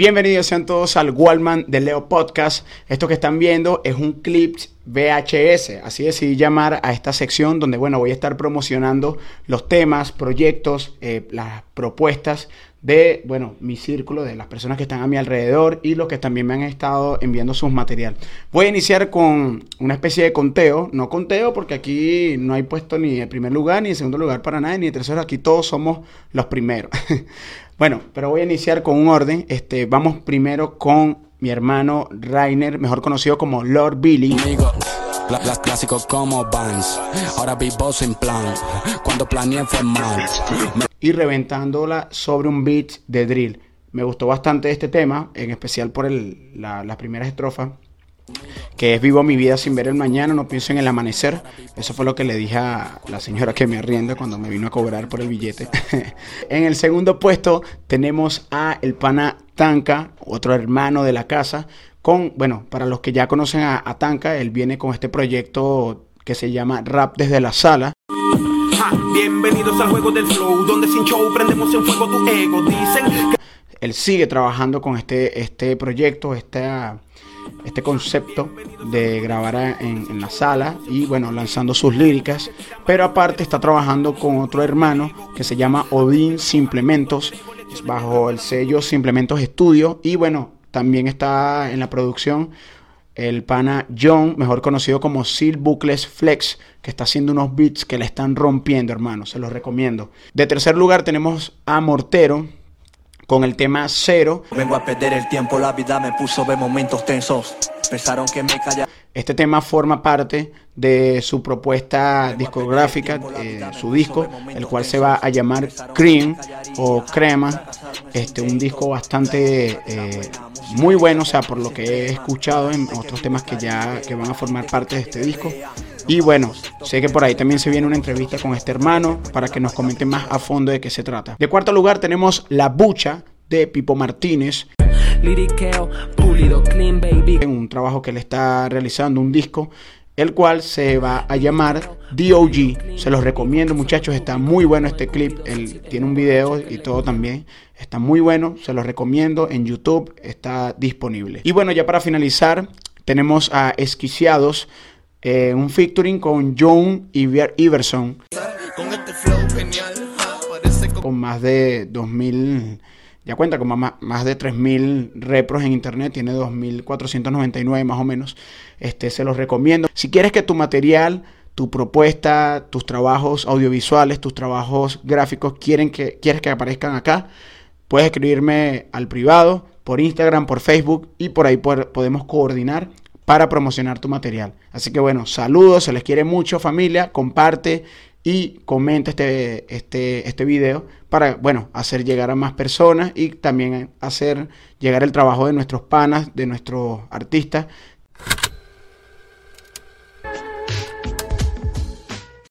Bienvenidos sean todos al Wallman de Leo Podcast. Esto que están viendo es un clip VHS. Así decidí llamar a esta sección donde, bueno, voy a estar promocionando los temas, proyectos, eh, las propuestas de, bueno, mi círculo, de las personas que están a mi alrededor y los que también me han estado enviando sus material. Voy a iniciar con una especie de conteo, no conteo porque aquí no hay puesto ni el primer lugar, ni el segundo lugar para nadie, ni el tercero, aquí todos somos los primeros. Bueno, pero voy a iniciar con un orden. Este, vamos primero con mi hermano Rainer, mejor conocido como Lord Billy. Las como plan. Y reventándola sobre un beat de drill. Me gustó bastante este tema, en especial por el, la, las primeras estrofas que es vivo mi vida sin ver el mañana, no pienso en el amanecer. Eso fue lo que le dije a la señora que me arrienda cuando me vino a cobrar por el billete. en el segundo puesto tenemos a el pana Tanka, otro hermano de la casa, con, bueno, para los que ya conocen a, Tanka, él viene con este proyecto que se llama Rap desde la sala. bienvenidos al juego del flow, donde sin show prendemos en fuego tu ego. Dicen Él sigue trabajando con este, este proyecto, esta este concepto de grabar en, la sala y bueno, lanzando sus líricas. Pero aparte está trabajando con otro hermano que se llama Odin Simplementos, bajo el sello Simplementos Estudio. Y bueno, también está en la producción el pana John, mejor conocido como Sil Bucles Flex, que está haciendo unos beats que le están rompiendo, hermano. Se los recomiendo. De tercer lugar tenemos a Mortero, con el tema Cero. Vengo a perder el tiempo, la vida me puso de momentos tensos. Pensaron que me calla. Este tema forma parte de su propuesta discográfica, eh, su disco, el cual se va a llamar Cream o Crema. Este, un disco bastante eh, muy bueno, o sea, por lo que he escuchado en otros temas que ya que van a formar parte de este disco. Y bueno, sé que por ahí también se viene una entrevista con este hermano para que nos comente más a fondo de qué se trata. De cuarto lugar tenemos La Bucha de Pipo Martínez. En un trabajo que le está realizando, un disco, el cual se va a llamar DOG. Se los recomiendo muchachos, está muy bueno este clip. Él tiene un video y todo también. Está muy bueno, se los recomiendo. En YouTube está disponible. Y bueno, ya para finalizar, tenemos a Esquiciados eh, un featuring con John Iverson. Con más de 2000, ya cuenta con más, más de 3000 repros en internet, tiene 2499 más o menos. Este se los recomiendo. Si quieres que tu material, tu propuesta, tus trabajos audiovisuales, tus trabajos gráficos quieren que quieres que aparezcan acá, puedes escribirme al privado por Instagram, por Facebook y por ahí podemos coordinar para promocionar tu material. Así que bueno, saludos, se les quiere mucho familia, comparte y comenta este, este, este video para, bueno, hacer llegar a más personas y también hacer llegar el trabajo de nuestros panas, de nuestros artistas